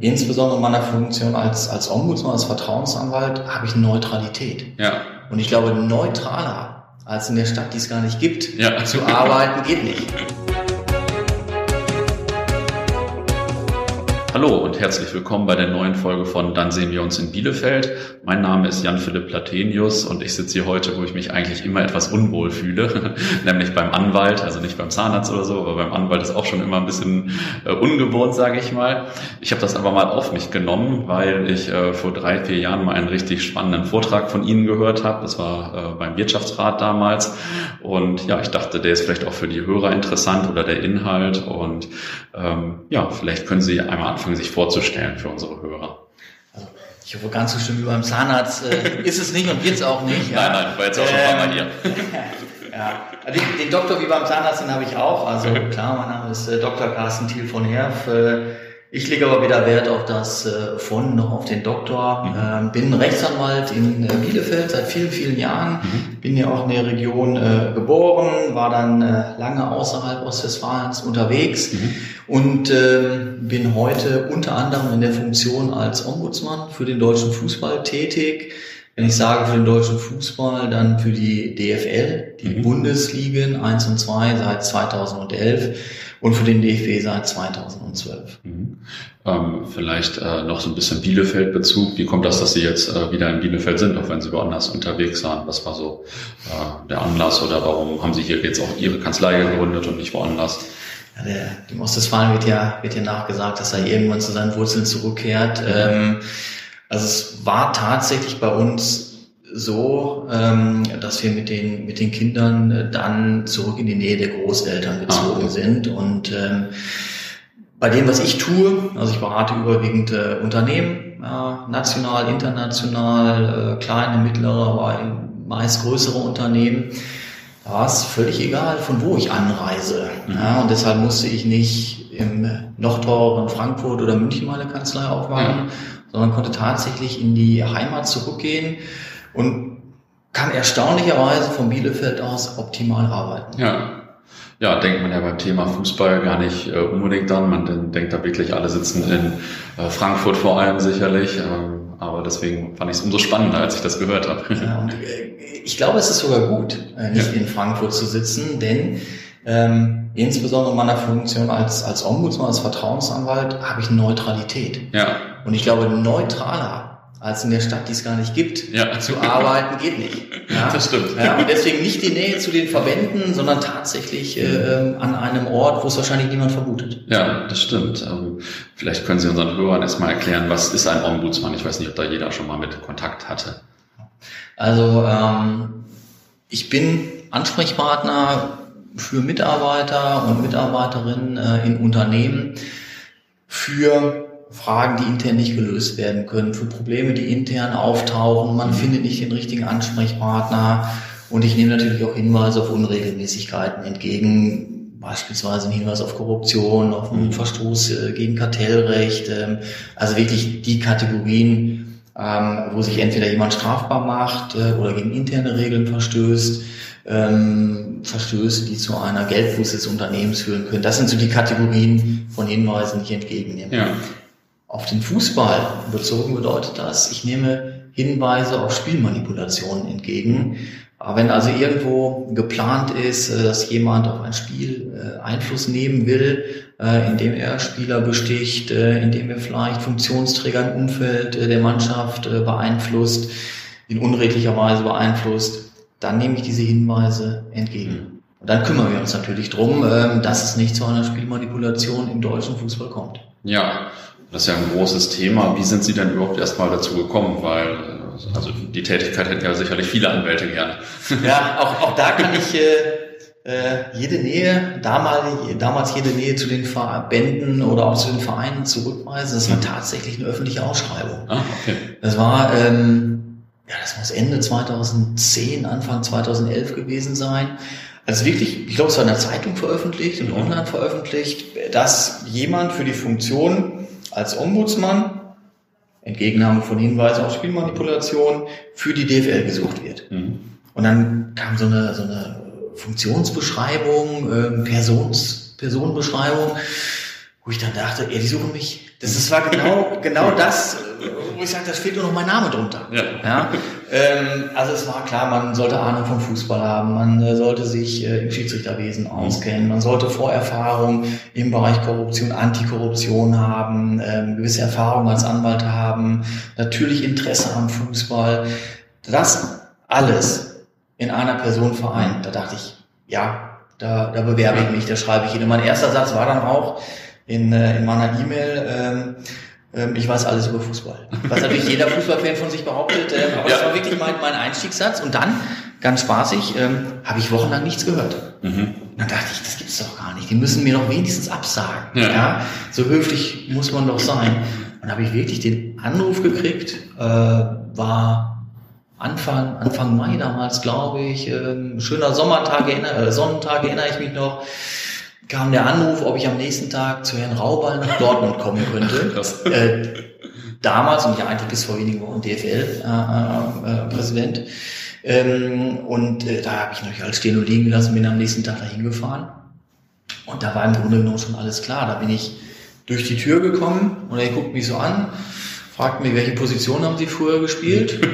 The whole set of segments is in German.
insbesondere in meiner Funktion als, als Ombudsmann, als Vertrauensanwalt, habe ich Neutralität. Ja. Und ich glaube, neutraler als in der Stadt, die es gar nicht gibt, Ja. zu arbeiten, geht nicht. Hallo und herzlich willkommen bei der neuen Folge von Dann sehen wir uns in Bielefeld. Mein Name ist Jan-Philipp Platenius und ich sitze hier heute, wo ich mich eigentlich immer etwas unwohl fühle, nämlich beim Anwalt, also nicht beim Zahnarzt oder so, aber beim Anwalt ist auch schon immer ein bisschen äh, ungewohnt, sage ich mal. Ich habe das aber mal auf mich genommen, weil ich äh, vor drei, vier Jahren mal einen richtig spannenden Vortrag von Ihnen gehört habe. Das war äh, beim Wirtschaftsrat damals und ja, ich dachte, der ist vielleicht auch für die Hörer interessant oder der Inhalt und ähm, ja, vielleicht können Sie einmal anfangen, sich vorzustellen für unsere Hörer. Also, ich hoffe, ganz so schlimm wie beim Zahnarzt äh, ist es nicht und wird es auch nicht. Nein, nein, war jetzt auch schon ein paar Mal hier. ja, also den, den Doktor wie beim Zahnarzt, den habe ich auch. Also klar, mein Name ist äh, Dr. Carsten Thiel von Herf. Äh, ich lege aber weder Wert auf das äh, von noch auf den Doktor. Ähm, bin Rechtsanwalt in äh, Bielefeld seit vielen, vielen Jahren. Bin ja auch in der Region äh, geboren, war dann äh, lange außerhalb Ostwestfalens unterwegs und ähm, bin heute unter anderem in der Funktion als Ombudsmann für den deutschen Fußball tätig. Wenn ich sage für den deutschen Fußball, dann für die DFL, die Mhm. Bundesligen 1 und 2 seit 2011 und für den DFB seit 2012. Mhm. Ähm, vielleicht äh, noch so ein bisschen Bielefeld-Bezug. Wie kommt das, dass Sie jetzt äh, wieder in Bielefeld sind, auch wenn Sie woanders unterwegs waren? Was war so äh, der Anlass oder warum haben Sie hier jetzt auch Ihre Kanzlei gegründet und nicht woanders? Ja, der, dem Ostwestfalen wird ja, wird ja nachgesagt, dass er irgendwann zu seinen Wurzeln zurückkehrt. Ähm, also es war tatsächlich bei uns so, ähm, dass wir mit den, mit den Kindern äh, dann zurück in die Nähe der Großeltern gezogen Ah. sind. Und ähm, bei dem, was ich tue, also ich berate überwiegend äh, Unternehmen, ja, national, international, äh, kleine, mittlere, aber meist größere Unternehmen, war es völlig egal, von wo ich anreise. Ja, und deshalb musste ich nicht im noch teureren Frankfurt oder München meine Kanzlei aufmachen, sondern konnte tatsächlich in die Heimat zurückgehen und kann erstaunlicherweise von Bielefeld aus optimal arbeiten. Ja. Ja, denkt man ja beim Thema Fußball gar nicht äh, unbedingt an. Man den- denkt da wirklich, alle sitzen in äh, Frankfurt vor allem sicherlich. Ähm, aber deswegen fand ich es umso spannender, als ich das gehört habe. Ja, und äh, ich glaube, es ist sogar gut, äh, nicht in Frankfurt zu sitzen, denn ähm, insbesondere in meiner Funktion als, als Ombudsmann, als Vertrauensanwalt, habe ich Neutralität. Ja, Und ich glaube, neutraler als in der Stadt, die es gar nicht gibt, Ja. zu arbeiten, geht nicht. Ja? Das stimmt. Ja, und deswegen nicht die Nähe zu den Verbänden, sondern tatsächlich äh, ähm, an einem Ort, wo es wahrscheinlich niemand vermutet. Ja, das stimmt. Ähm, Vielleicht können Sie unseren Hörern erstmal erklären, was ist ein Ombudsmann? Ich weiß nicht, ob da jeder schon mal mit Kontakt hatte. Also ähm, ich bin Ansprechpartner für Mitarbeiter und Mitarbeiterinnen äh, in Unternehmen für Fragen, die intern nicht gelöst werden können, für Probleme, die intern auftauchen. Man findet nicht den richtigen Ansprechpartner und ich nehme natürlich auch Hinweise auf Unregelmäßigkeiten entgegen, beispielsweise ein Hinweis auf Korruption, auf einen Verstoß äh, gegen Kartellrecht, ähm, also wirklich die Kategorien, ähm, wo sich entweder jemand strafbar macht äh, oder gegen interne Regeln verstößt, ähm, Verstöße, die zu einer Geldbuße des Unternehmens führen können. Das sind so die Kategorien von Hinweisen, die ich entgegennehme. Ja, Auf den Fußball bezogen bedeutet das, ich nehme Hinweise auf Spielmanipulationen entgegen. Wenn also irgendwo geplant ist, äh, dass jemand auf ein Spiel äh, Einfluss nehmen will, äh, indem er Spieler besticht, indem er vielleicht Funktionsträger im Umfeld der Mannschaft beeinflusst, in unredlicher Weise beeinflusst, dann nehme ich diese Hinweise entgegen. Und dann kümmern wir uns natürlich drum, ähm, dass es nicht zu einer Spielmanipulation im deutschen Fußball kommt. ja, das ist ja ein großes Thema. Wie sind Sie denn überhaupt erstmal dazu gekommen? Weil, also die Tätigkeit hätten ja sicherlich viele Anwälte gerne. Ja, auch, auch da kann ich äh, äh, jede Nähe, damals, damals jede Nähe zu den Verbänden oder auch zu den Vereinen zurückweisen. Das war tatsächlich eine öffentliche Ausschreibung. Ah, okay. Das war, ähm, ja, das muss Ende 2010, Anfang 2011 gewesen sein. Also wirklich, ich glaube, es war in der Zeitung veröffentlicht und online veröffentlicht, dass jemand für die Funktion als Ombudsmann, Entgegennahme von Hinweisen auf Spielmanipulation, für die DFL gesucht wird. Mhm. Und dann kam so eine, so eine Funktionsbeschreibung, ähm, Persons, Personenbeschreibung, wo ich dann dachte, ja, die suchen mich Das ist war genau, genau das, wo ich sage, da steht nur noch mein Name drunter. Ja. Ja? Ähm, also es war klar, man sollte Ahnung vom Fußball haben, man äh, sollte sich äh, im Schiedsrichterwesen auskennen, man sollte Vorerfahrung im Bereich Korruption, Antikorruption haben, ähm, gewisse Erfahrung als Anwalt haben, natürlich Interesse am Fußball. Das alles in einer Person vereint. Da dachte ich, ja, da, da bewerbe ich mich, da schreibe ich hin. Und mein erster Satz war dann auch in, äh, in meiner E-Mail, ähm, ähm, ich weiß alles über Fußball. Was natürlich jeder Fußballfan von sich behauptet, ähm, aber Ja. das war wirklich mein, mein Einstiegssatz. Und dann, ganz spaßig, ähm, habe ich wochenlang nichts gehört. Mhm. Dann dachte ich, das gibt's doch gar nicht. Die müssen mir doch wenigstens absagen. Ja. Ja. So höflich muss man doch sein. Und dann habe ich wirklich den Anruf gekriegt, äh, war Anfang, Anfang Mai damals, glaube ich, ähm, schöner Sommertag, erinner- äh, Sonnentag erinnere ich mich noch, kam der Anruf, ob ich am nächsten Tag zu Herrn Raubal nach Dortmund kommen könnte. Krass. Äh, damals und ja eigentlich bis vor wenigen Wochen DFL-Präsident. ähm, und äh, da habe ich natürlich alles stehen und liegen gelassen, bin am nächsten Tag dahin gefahren. Und da war im Grunde genommen schon alles klar. Da bin ich durch die Tür gekommen und er guckt mich so an, fragt mich, welche Position haben Sie früher gespielt?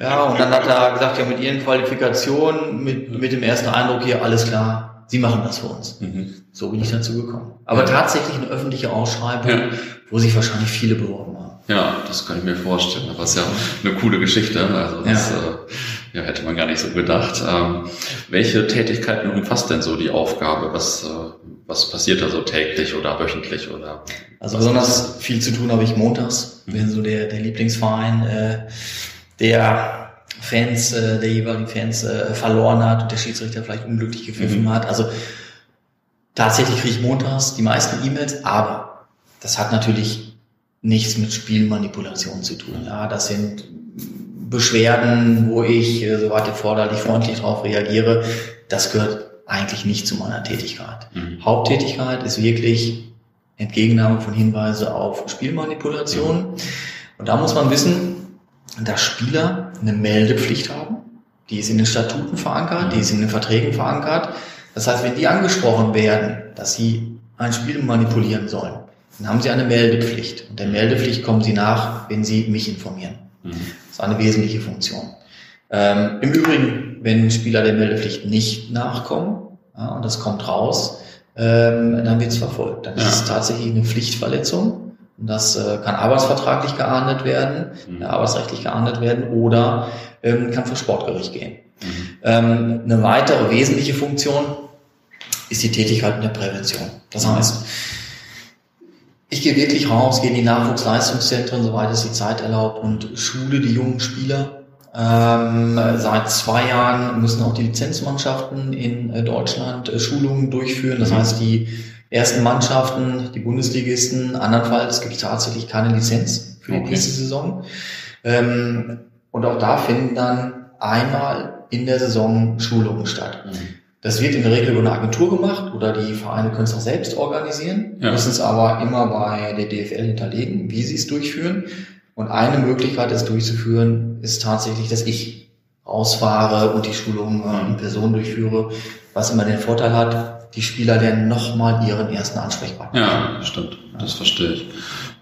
ja, und dann hat er gesagt, ja, mit Ihren Qualifikationen, mit, mit dem ersten Eindruck hier, alles klar, Sie machen das für uns. Mhm. So bin ich dazu gekommen. Aber tatsächlich eine öffentliche Ausschreibung, Ja. wo sich wahrscheinlich viele beworben haben. Ja, das kann ich mir vorstellen. Aber es ist ja eine coole Geschichte. Also das Ja. äh, ja, hätte man gar nicht so gedacht. Ähm, welche Tätigkeiten umfasst denn so die Aufgabe? Was, äh, was passiert da so täglich oder wöchentlich oder? Also besonders viel zu tun habe ich montags, wenn so der, der Lieblingsverein äh, der Fans, äh, der jeweiligen Fans äh, verloren hat und der Schiedsrichter vielleicht unglücklich gepfiffen Mhm. hat. Also tatsächlich kriege ich montags die meisten E-Mails, aber das hat natürlich nichts mit Spielmanipulation zu tun. Ja, das sind Beschwerden, wo ich, äh, soweit erforderlich, freundlich darauf reagiere. Das gehört eigentlich nicht zu meiner Tätigkeit. Mhm. Haupttätigkeit ist wirklich Entgegennahme von Hinweise auf Spielmanipulation. Und da muss man wissen, dass Spieler eine Meldepflicht haben. Die ist in den Statuten verankert, die ist in den Verträgen verankert. Das heißt, wenn die angesprochen werden, dass sie ein Spiel manipulieren sollen, dann haben sie eine Meldepflicht. Und der Meldepflicht kommen sie nach, wenn sie mich informieren. Mhm. Das ist eine wesentliche Funktion. Ähm, Im Übrigen, wenn Spieler der Meldepflicht nicht nachkommen, ja, und das kommt raus, ähm, dann wird es verfolgt. Dann Ja. ist es tatsächlich eine Pflichtverletzung. Und das äh, kann arbeitsvertraglich geahndet werden, Mhm. arbeitsrechtlich geahndet werden oder ähm, kann vor Sportgericht gehen. Mhm. Ähm, eine weitere wesentliche Funktion ist die Tätigkeit in der Prävention. Das heißt, ich gehe wirklich raus, gehe in die Nachwuchsleistungszentren, soweit es die Zeit erlaubt, und schule die jungen Spieler. Ähm, seit zwei Jahren müssen auch die Lizenzmannschaften in äh, Deutschland äh, Schulungen durchführen. Das Mhm. heißt, die ersten Mannschaften, die Bundesligisten, andernfalls gibt es tatsächlich keine Lizenz für die Okay. nächste Saison. Ähm, und auch da finden dann einmal in der Saison Schulungen statt. Mhm. Das wird in der Regel über eine Agentur gemacht oder die Vereine können es auch selbst organisieren, Ja. müssen es aber immer bei der DFL hinterlegen, wie sie es durchführen. Und eine Möglichkeit, es durchzuführen, ist tatsächlich, dass ich rausfahre und die Schulung äh, in Person durchführe, was immer den Vorteil hat, die Spieler lernen nochmal ihren ersten Ansprechpartner. Ja, stimmt. Das verstehe ich.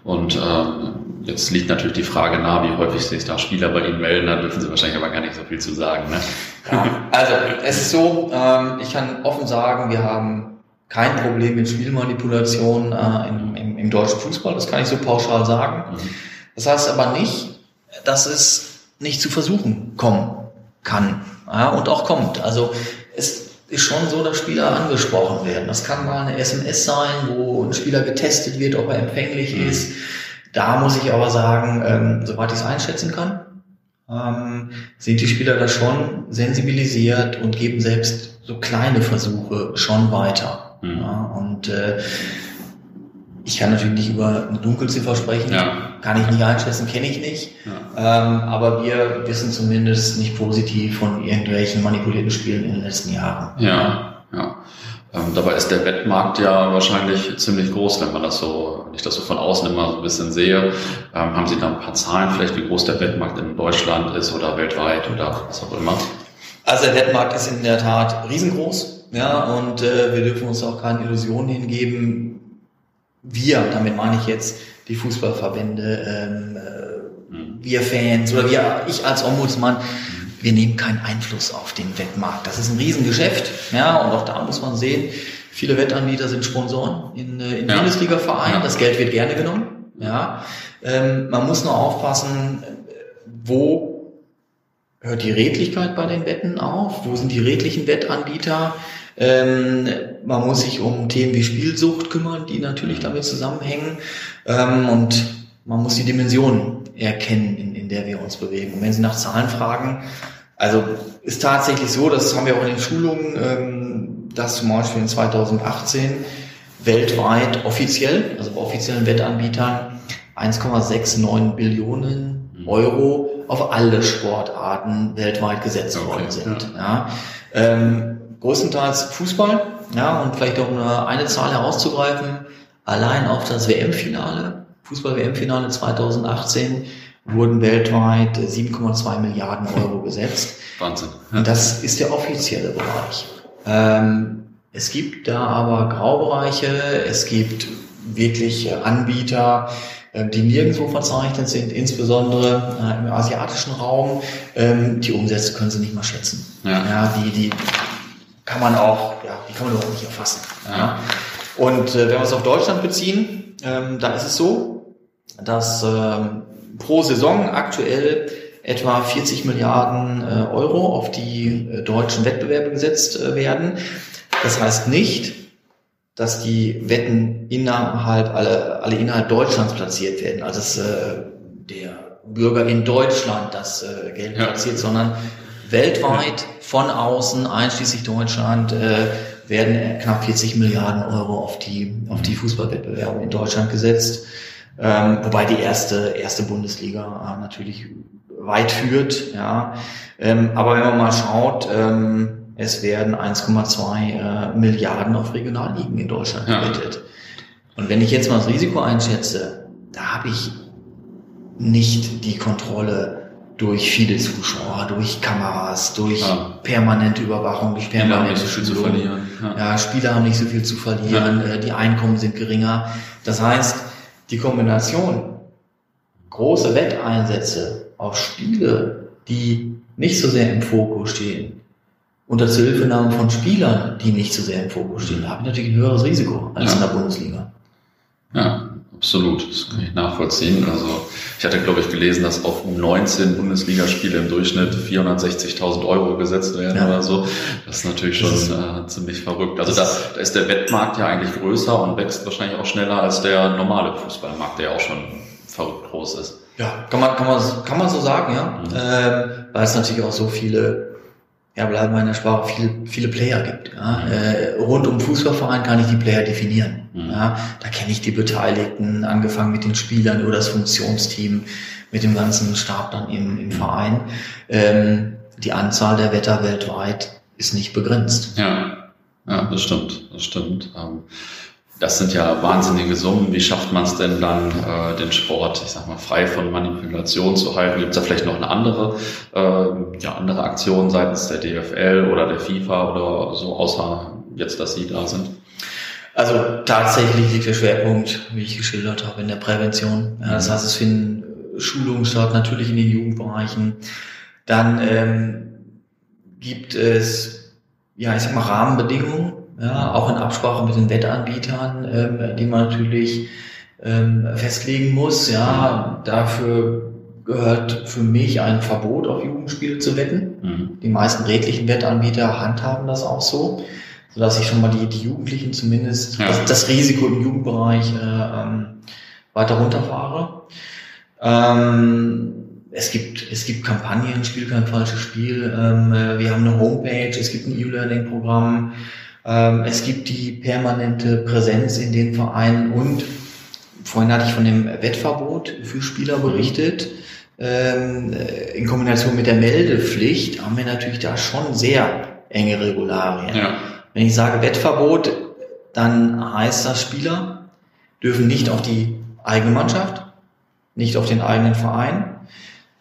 Und ähm, jetzt liegt natürlich die Frage nahe, wie häufig sich da Spieler bei Ihnen melden. Da dürfen Sie wahrscheinlich aber gar nicht so viel zu sagen. Ne? Ja, also es ist so, ähm, ich kann offen sagen, wir haben kein Problem mit Spielmanipulation äh, im, im, im deutschen Fußball, das kann ich so pauschal sagen. Mhm. Das heißt aber nicht, dass es nicht zu Versuchen kommen kann ja, und auch kommt. Also es ist schon so, dass Spieler angesprochen werden. Das kann mal eine SMS sein, wo ein Spieler getestet wird, ob er empfänglich Mhm. ist. Da muss ich aber sagen, ähm, soweit ich es einschätzen kann, ähm, sind die Spieler da schon sensibilisiert und geben selbst so kleine Versuche schon weiter. Mhm. Ja, und äh, ich kann natürlich nicht über eine Dunkelziffer sprechen, Ja. kann ich nicht einschätzen, kenne ich nicht. Ja. Ähm, aber wir wissen zumindest nicht positiv von irgendwelchen manipulierten Spielen in den letzten Jahren. Ja, ja. Ähm, dabei ist der Wettmarkt ja wahrscheinlich ziemlich groß, wenn man das so, wenn ich das so von außen immer so ein bisschen sehe. Ähm, haben Sie da ein paar Zahlen vielleicht, wie groß der Wettmarkt in Deutschland ist oder weltweit oder was auch immer? Also der Wettmarkt ist in der Tat riesengroß, ja, und äh, wir dürfen uns auch keine Illusionen hingeben. Wir, damit meine ich jetzt die Fußballverbände, ähm, äh, mhm. wir Fans oder wir, ich als Ombudsmann, wir nehmen keinen Einfluss auf den Wettmarkt. Das ist ein Riesengeschäft, ja, und auch da muss man sehen, viele Wettanbieter sind Sponsoren in, äh, in ja. Bundesliga-Vereinen, das Geld wird gerne genommen, ja. Ähm, man muss nur aufpassen, wo hört die Redlichkeit bei den Wetten auf, wo sind die redlichen Wettanbieter, ähm, man muss sich um Themen wie Spielsucht kümmern, die natürlich damit zusammenhängen. Ähm, und man muss die Dimensionen erkennen, in, in der wir uns bewegen. Und wenn Sie nach Zahlen fragen, also ist tatsächlich so, das haben wir auch in den Schulungen, ähm, dass zum Beispiel in 2018 weltweit offiziell, also bei offiziellen Wettanbietern, 1,69 Billionen mhm. Euro auf alle Sportarten weltweit gesetzt okay, worden sind. Ja. ja. Ähm, größtenteils Fußball, ja, und vielleicht auch eine, eine Zahl herauszugreifen, allein auf das WM-Finale, Fußball-WM-Finale 2018, wurden weltweit 7,2 Milliarden Euro gesetzt. Wahnsinn. Ja. Das ist der offizielle Bereich. Ähm, es gibt da aber Graubereiche, es gibt wirklich Anbieter, äh, die nirgendwo verzeichnet sind, insbesondere äh, im asiatischen Raum. Ähm, die Umsätze können Sie nicht mal schätzen. Ja. ja die, die kann man auch, ja, die kann man überhaupt nicht erfassen. Ja. Und äh, wenn wir es auf Deutschland beziehen, ähm, da ist es so, dass ähm, pro Saison aktuell etwa 40 Milliarden äh, Euro auf die äh, deutschen Wettbewerbe gesetzt äh, werden. Das heißt nicht, dass die Wetten innerhalb alle, alle innerhalb Deutschlands platziert werden, also dass äh, der Bürger in Deutschland das äh, Geld ja. platziert, sondern weltweit von außen, einschließlich Deutschland, äh, werden knapp 40 Milliarden Euro auf die, auf die Fußballwettbewerbe in Deutschland gesetzt. Ähm, wobei die erste, erste Bundesliga äh, natürlich weit führt, ja. Ähm, aber wenn man mal schaut, ähm, es werden 1,2 äh, Milliarden auf Regionalligen in Deutschland gewettet. Und wenn ich jetzt mal das Risiko einschätze, da habe ich nicht die Kontrolle durch viele Zuschauer, durch Kameras, durch ja. permanente Überwachung, durch permanente Spieler haben nicht so viel zu verlieren. Ja. ja. Spieler haben nicht so viel zu verlieren, ja. Äh, die Einkommen sind geringer. Das heißt, die Kombination große Wetteinsätze auf Spiele, die nicht so sehr im Fokus stehen, unter Zuhilfenahme von Spielern, die nicht so sehr im Fokus stehen, da habe ich natürlich ein höheres Risiko als in der Bundesliga. Ja, Absolut, das kann ich nachvollziehen. Also ich hatte, glaube ich, gelesen, dass auf 19 Bundesligaspiele im Durchschnitt 460.000 Euro gesetzt werden ja. oder so. Das ist natürlich schon äh, ziemlich verrückt. Also da, da ist der Wettmarkt ja eigentlich größer und wächst wahrscheinlich auch schneller als der normale Fußballmarkt, der ja auch schon verrückt groß ist. Ja, kann man, kann man, kann man so sagen, ja. Mhm. Ähm, weil es natürlich auch so viele ja, bleiben wir in der Sprache, viele, viele Player gibt. Ja. Äh, rund um Fußballverein kann ich die Player definieren. Mhm. Ja. Da kenne ich die Beteiligten, angefangen mit den Spielern über das Funktionsteam, mit dem ganzen Stab dann im, im mhm. Verein. Ähm, die Anzahl der Wetter weltweit ist nicht begrenzt. Ja, ja das stimmt, das stimmt. Ähm, das sind ja wahnsinnige Summen. Wie schafft man es denn dann, äh, den Sport, ich sag mal, frei von Manipulation zu halten? Gibt es da vielleicht noch eine andere, äh, ja, andere Aktion seitens der DFL oder der FIFA oder so, außer jetzt, dass Sie da sind? Also tatsächlich liegt der Schwerpunkt, wie ich geschildert habe, in der Prävention. Ja, das mhm. heißt, es finden Schulungen statt, natürlich in den Jugendbereichen. Dann ähm, gibt es, ja, ich sag mal, Rahmenbedingungen, ja, auch in Absprache mit den Wettanbietern, ähm, die man natürlich ähm, festlegen muss. Ja, dafür gehört für mich ein Verbot auf Jugendspiele zu wetten. Mhm. Die meisten redlichen Wettanbieter handhaben das auch so, sodass ich schon mal die, die Jugendlichen zumindest ja. das, das, Risiko im Jugendbereich äh, ähm, weiter runterfahre. Ähm, es gibt, es gibt Kampagnen, Spiel kein falsches Spiel. Ähm, äh, wir haben eine Homepage, es gibt ein E-Learning-Programm. Ähm, es gibt die permanente Präsenz in den Vereinen und vorhin hatte ich von dem Wettverbot für Spieler berichtet. Ähm, in Kombination mit der Meldepflicht haben wir natürlich da schon sehr enge Regularien. Ja. Wenn ich sage Wettverbot, dann heißt das, Spieler dürfen nicht auf die eigene Mannschaft, nicht auf den eigenen Verein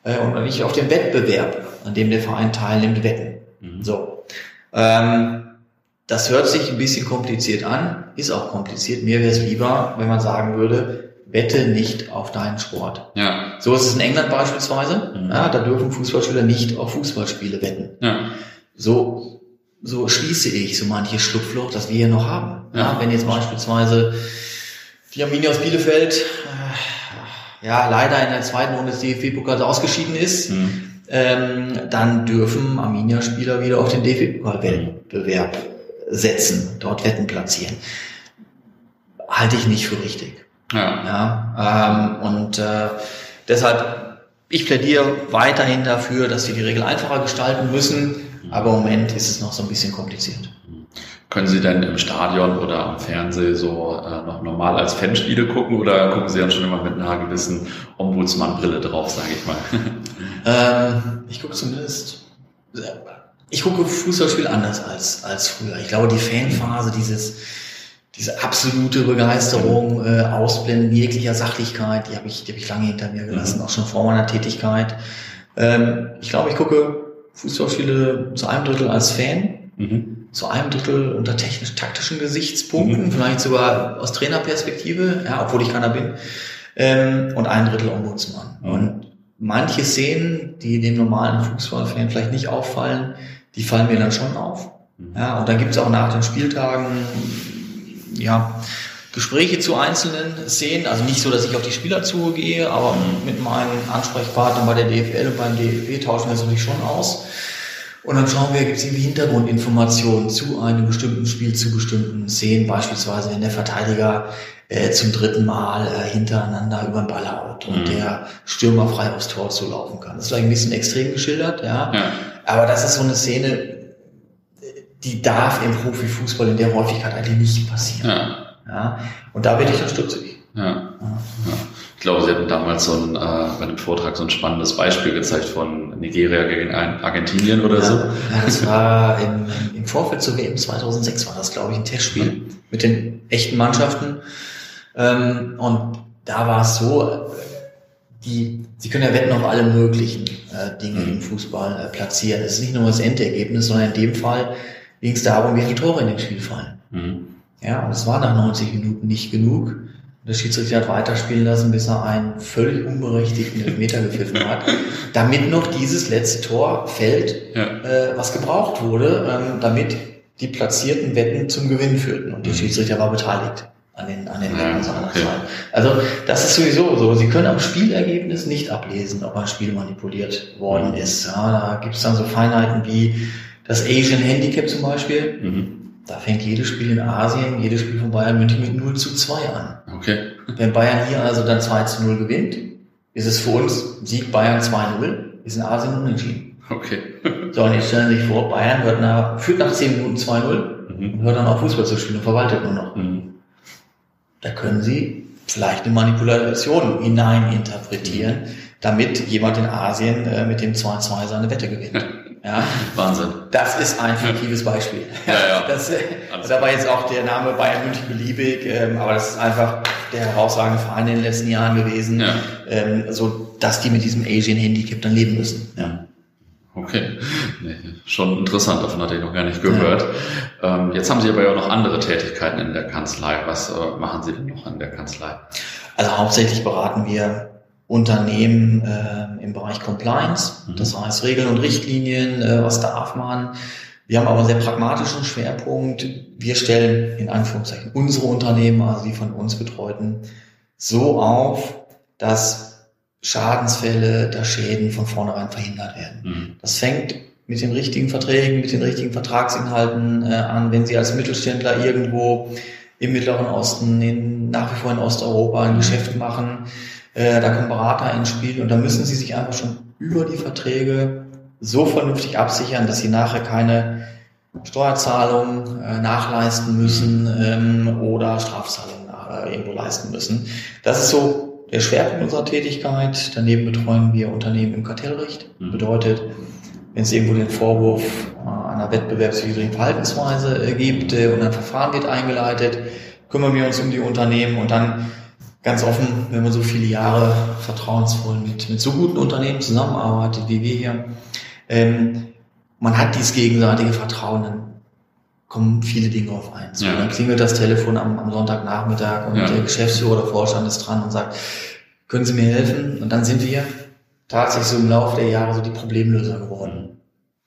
äh, und nicht auf den Wettbewerb, an dem der Verein teilnimmt, wetten. Mhm. So. Ähm, das hört sich ein bisschen kompliziert an, ist auch kompliziert. Mir wäre es lieber, wenn man sagen würde, wette nicht auf deinen Sport. Ja. So ist es in England beispielsweise. Mhm. Ja, da dürfen Fußballspieler nicht auf Fußballspiele wetten. Ja. So, so schließe ich so manches Schlupfloch, das wir hier noch haben. Ja, Ja. wenn jetzt beispielsweise die Arminia aus Bielefeld äh, ja leider in der zweiten Runde des DFB-Pokals ausgeschieden ist, Mhm. ähm, dann dürfen Arminia-Spieler wieder auf den DFB-Pokal-Wettbewerb setzen, dort Wetten platzieren. Halte ich nicht für richtig. Ja. Ja, ähm, und äh, deshalb, ich plädiere weiterhin dafür, dass wir die Regel einfacher gestalten müssen, aber im Moment ist es noch so ein bisschen kompliziert. Können Sie denn im Stadion oder am Fernsehen so äh, noch normal als Fanspiele gucken oder gucken Sie dann schon immer mit einer gewissen Ombudsmann-Brille drauf, sage ich mal? Ähm, ich gucke zumindest, ich gucke Fußballspiel anders als, als früher. Ich glaube, die Fanphase, dieses, diese absolute Begeisterung, äh, Ausblenden jeglicher Sachlichkeit, die habe ich, die habe ich lange hinter mir gelassen, auch schon vor meiner Tätigkeit. Ähm, ich glaube, ich gucke Fußballspiele zu einem Drittel als Fan, Mhm. zu einem Drittel unter technisch-taktischen Gesichtspunkten, Mhm. vielleicht sogar aus Trainerperspektive, ja, obwohl ich keiner bin, ähm, und ein Drittel Ombudsmann. Mhm. Und manche Szenen, die dem normalen Fußballfan vielleicht nicht auffallen, die fallen mir dann schon auf. Mhm. Ja, und dann gibt es auch nach den Spieltagen ja, Gespräche zu einzelnen Szenen. Also nicht so, dass ich auf die Spieler zugehe, aber mit meinen Ansprechpartnern bei der DFL und beim DFB tauschen wir es natürlich schon aus. Und dann schauen wir, gibt es irgendwie Hintergrundinformationen zu einem bestimmten Spiel, zu bestimmten Szenen, beispielsweise wenn der Verteidiger äh, zum dritten Mal äh, hintereinander über den Ball haut und Mhm. der Stürmer frei aufs Tor zulaufen kann. Das ist vielleicht ein bisschen extrem geschildert, ja. Ja. Aber das ist so eine Szene, die darf im Profifußball in der Häufigkeit eigentlich nicht passieren. Ja. Ja. Und da werde ich dann stutzig. Ja. Ja. Ich glaube, Sie hatten damals so ein, äh, bei einem Vortrag so ein spannendes Beispiel gezeigt von Nigeria gegen Argentinien oder so. Ja, ja, das war im, im Vorfeld zur WM 2006 war das, glaube ich, ein Testspiel mit den echten Mannschaften. Ähm, und da war es so, die, sie können ja Wetten auf alle möglichen äh, Dinge Mhm. im Fußball äh, platzieren. Es ist nicht nur das Endergebnis, sondern in dem Fall ging es darum, wie viele Tore in dem Spiel fallen. Mhm. Ja, und es war nach 90 Minuten nicht genug. Der Schiedsrichter hat weiterspielen lassen, bis er einen völlig unberechtigten Elfmeter gepfiffen hat, damit noch dieses letzte Tor fällt, Ja. äh, was gebraucht wurde, ähm, damit die platzierten Wetten zum Gewinn führten. Und der Mhm. Schiedsrichter war beteiligt an den, an den Wetten seiner okay. Also das ist sowieso so. Sie können am Spielergebnis nicht ablesen, ob ein Spiel manipuliert worden Mhm. ist. Ja, da gibt es dann so Feinheiten wie das Asian Handicap zum Beispiel. Mhm. Da fängt jedes Spiel in Asien, jedes Spiel von Bayern München mit 0 zu 2 an. Okay. Wenn Bayern hier also dann 2 zu 0 gewinnt, ist es für uns Sieg Bayern 2-0, ist in Asien unentschieden. Okay. So, und jetzt stellen Sie sich vor, Bayern hört nach, führt nach 10 Minuten 2-0 Mhm. und hört dann auf Fußball zu spielen und verwaltet nur noch. Mhm. Da können Sie vielleicht eine Manipulation hineininterpretieren, damit jemand in Asien äh, mit dem 2-2 seine Wette gewinnt. Ja, Wahnsinn. das ist ein fiktives Beispiel. Ja, ja. Das, äh, Alles da war jetzt auch der Name Bayern München beliebig, ähm, aber das ist einfach der herausragende Verein in den letzten Jahren gewesen, Ja. ähm, so dass die mit diesem Asian Handicap dann leben müssen. Ja. Okay, nee, schon interessant, davon hatte ich noch gar nicht gehört. Ähm, jetzt haben Sie aber ja auch noch andere Tätigkeiten in der Kanzlei. Was äh, machen Sie denn noch in der Kanzlei? Also hauptsächlich beraten wir Unternehmen äh, im Bereich Compliance, Mhm. das heißt Regeln und Richtlinien, äh, was darf man. Wir haben aber einen sehr pragmatischen Schwerpunkt. Wir stellen in Anführungszeichen unsere Unternehmen, also die von uns betreuten, so auf, dass Schadensfälle, dass Schäden von vornherein verhindert werden. Mhm. Das fängt mit den richtigen Verträgen, mit den richtigen Vertragsinhalten äh, an, wenn Sie als Mittelständler irgendwo im Mittleren Osten, in, nach wie vor in Osteuropa ein Geschäft machen, äh, da kommen Berater ins Spiel und da müssen Sie sich einfach schon über die Verträge so vernünftig absichern, dass Sie nachher keine Steuerzahlungen äh, nachleisten müssen ähm, oder Strafzahlungen äh, irgendwo leisten müssen. Das ist so der Schwerpunkt unserer Tätigkeit. Daneben betreuen wir Unternehmen im Kartellrecht. Mhm. Bedeutet, wenn es irgendwo den Vorwurf äh, einer wettbewerbswidrigen Verhaltensweise äh, gibt äh, und ein Verfahren wird eingeleitet, kümmern wir uns um die Unternehmen und dann ganz offen, wenn man so viele Jahre vertrauensvoll mit, mit so guten Unternehmen zusammenarbeitet wie wir hier, ähm, man hat dieses gegenseitige Vertrauen, kommen viele Dinge auf eins. Ja. Dann klingelt das Telefon am, am Sonntagnachmittag und Ja. der Geschäftsführer oder Vorstand ist dran und sagt, können Sie mir helfen? Und dann sind wir tatsächlich so im Laufe der Jahre so die Problemlöser geworden.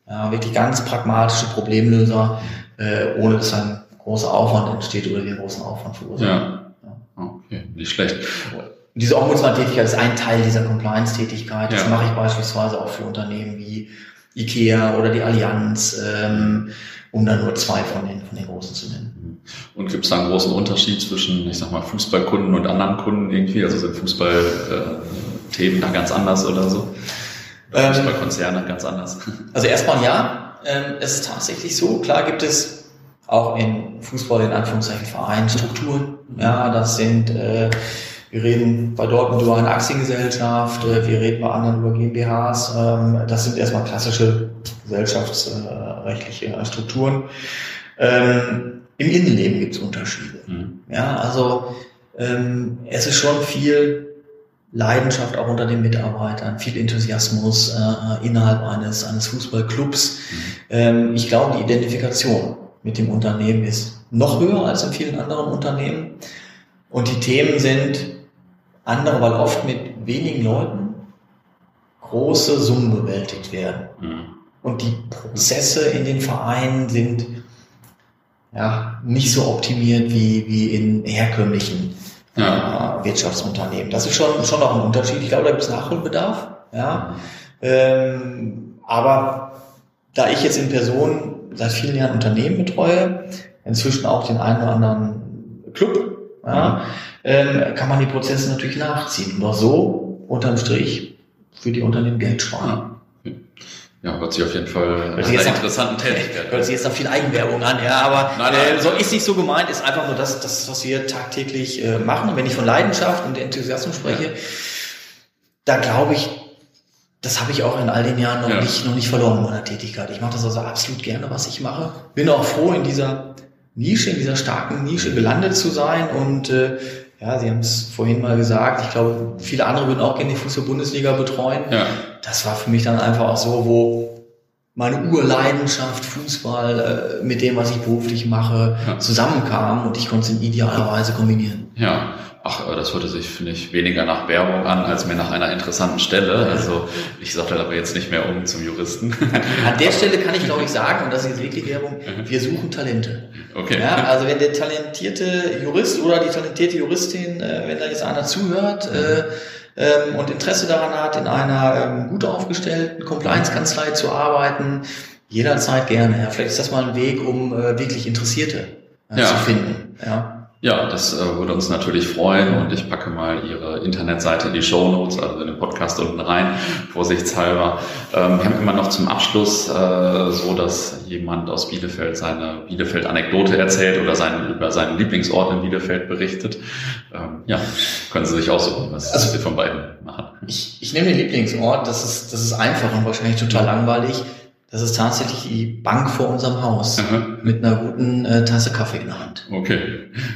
Ja, wirklich ganz pragmatische Problemlöser, äh, ohne dass ein großer Aufwand entsteht oder den großen Aufwand verursacht. Ja. Okay, nicht schlecht. Diese Ombudsmann-Tätigkeit ist ein Teil dieser Compliance-Tätigkeit. Das mache ich beispielsweise auch für Unternehmen wie IKEA oder die Allianz, ähm, um da nur zwei von den, von den großen zu nennen. Und gibt es da einen großen Unterschied zwischen, ich sag mal, Fußballkunden und anderen Kunden irgendwie? Also sind Fußballthemen da ganz anders oder so? Ähm, Fußballkonzerne ganz anders? Also erstmal ja, ähm, es ist tatsächlich so. Klar gibt es auch in Fußball in Anführungszeichen Vereinen Strukturen. Ja, das sind, äh, wir reden bei Dortmund über eine Aktiengesellschaft, äh, wir reden bei anderen über GmbHs. Ähm, das sind erstmal klassische gesellschaftsrechtliche äh, Strukturen. Ähm, Im Innenleben gibt es Unterschiede. Mhm. Ja, also ähm, es ist schon viel Leidenschaft auch unter den Mitarbeitern, viel Enthusiasmus äh, innerhalb eines, eines Fußballclubs. Ähm, ich glaube, die Identifikation mit dem Unternehmen ist noch höher als in vielen anderen Unternehmen. Und die Themen sind andere, weil oft mit wenigen Leuten große Summen bewältigt werden. Mhm. Und die Prozesse in den Vereinen sind ja nicht so optimiert wie, wie in herkömmlichen Ja. äh, Wirtschaftsunternehmen. Das ist schon, schon auch ein Unterschied. Ich glaube, da gibt es Nachholbedarf. Ja. Ähm, aber da ich jetzt in Person seit vielen Jahren Unternehmen betreue, inzwischen auch den einen oder anderen Club, ja, ähm, kann man die Prozesse natürlich nachziehen. Nur so, unterm Strich, für die Unternehmen Geld sparen. Ja, hört sich auf jeden Fall Hört jetzt einer interessanten Tätigkeit Hört sich jetzt noch viel Eigenwerbung an, ja, aber Nein, nein. Äh, so ist nicht so gemeint, ist einfach nur das, das was wir tagtäglich äh, machen. Und wenn ich von Leidenschaft und Enthusiasmus spreche, da glaube ich, das habe ich auch in all den Jahren noch Ja. nicht noch nicht verloren in meiner Tätigkeit. Ich mache das also absolut gerne, was ich mache. Bin auch froh, in dieser Nische, in dieser starken Nische gelandet zu sein und äh, ja, Sie haben es vorhin mal gesagt. Ich glaube, viele andere würden auch gerne die Fußball-Bundesliga betreuen Ja. das war für mich dann einfach auch so, wo meine Urleidenschaft Fußball äh, mit dem, was ich beruflich mache, Ja. zusammenkam und ich konnte es in idealer Weise kombinieren. Ja, ach, äh, das hörte sich, finde ich, weniger nach Werbung an, als mehr nach einer interessanten Stelle. Also ich sage aber jetzt nicht mehr um zum Juristen. An der Stelle kann ich, glaube ich, sagen, und das ist jetzt wirklich Werbung, wir suchen Talente. Okay. Ja, also wenn der talentierte Jurist oder die talentierte Juristin, äh, wenn da jetzt einer zuhört äh, ähm, und Interesse daran hat, in einer ähm, gut aufgestellten Compliance-Kanzlei zu arbeiten, jederzeit gerne. Ja, vielleicht ist das mal ein Weg, um äh, wirklich Interessierte äh, Ja. zu finden. Ja. Ja, das äh, würde uns natürlich freuen und ich packe mal Ihre Internetseite in die Show Notes, also in den Podcast unten rein, vorsichtshalber. Ähm, wir haben immer noch zum Abschluss äh, so, dass jemand aus Bielefeld seine Bielefeld-Anekdote erzählt oder seinen, über seinen Lieblingsort in Bielefeld berichtet. Ähm, ja, können Sie sich aussuchen, was Also- Sie von beiden machen. Ich, ich nehme den Lieblingsort, das ist, das ist einfach und wahrscheinlich total langweilig. Das ist tatsächlich die Bank vor unserem Haus Mhm. mit einer guten äh, Tasse Kaffee in der Hand. Okay,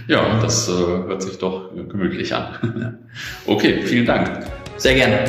ja, das äh, hört sich doch gemütlich an. Okay, vielen Dank. Sehr gerne.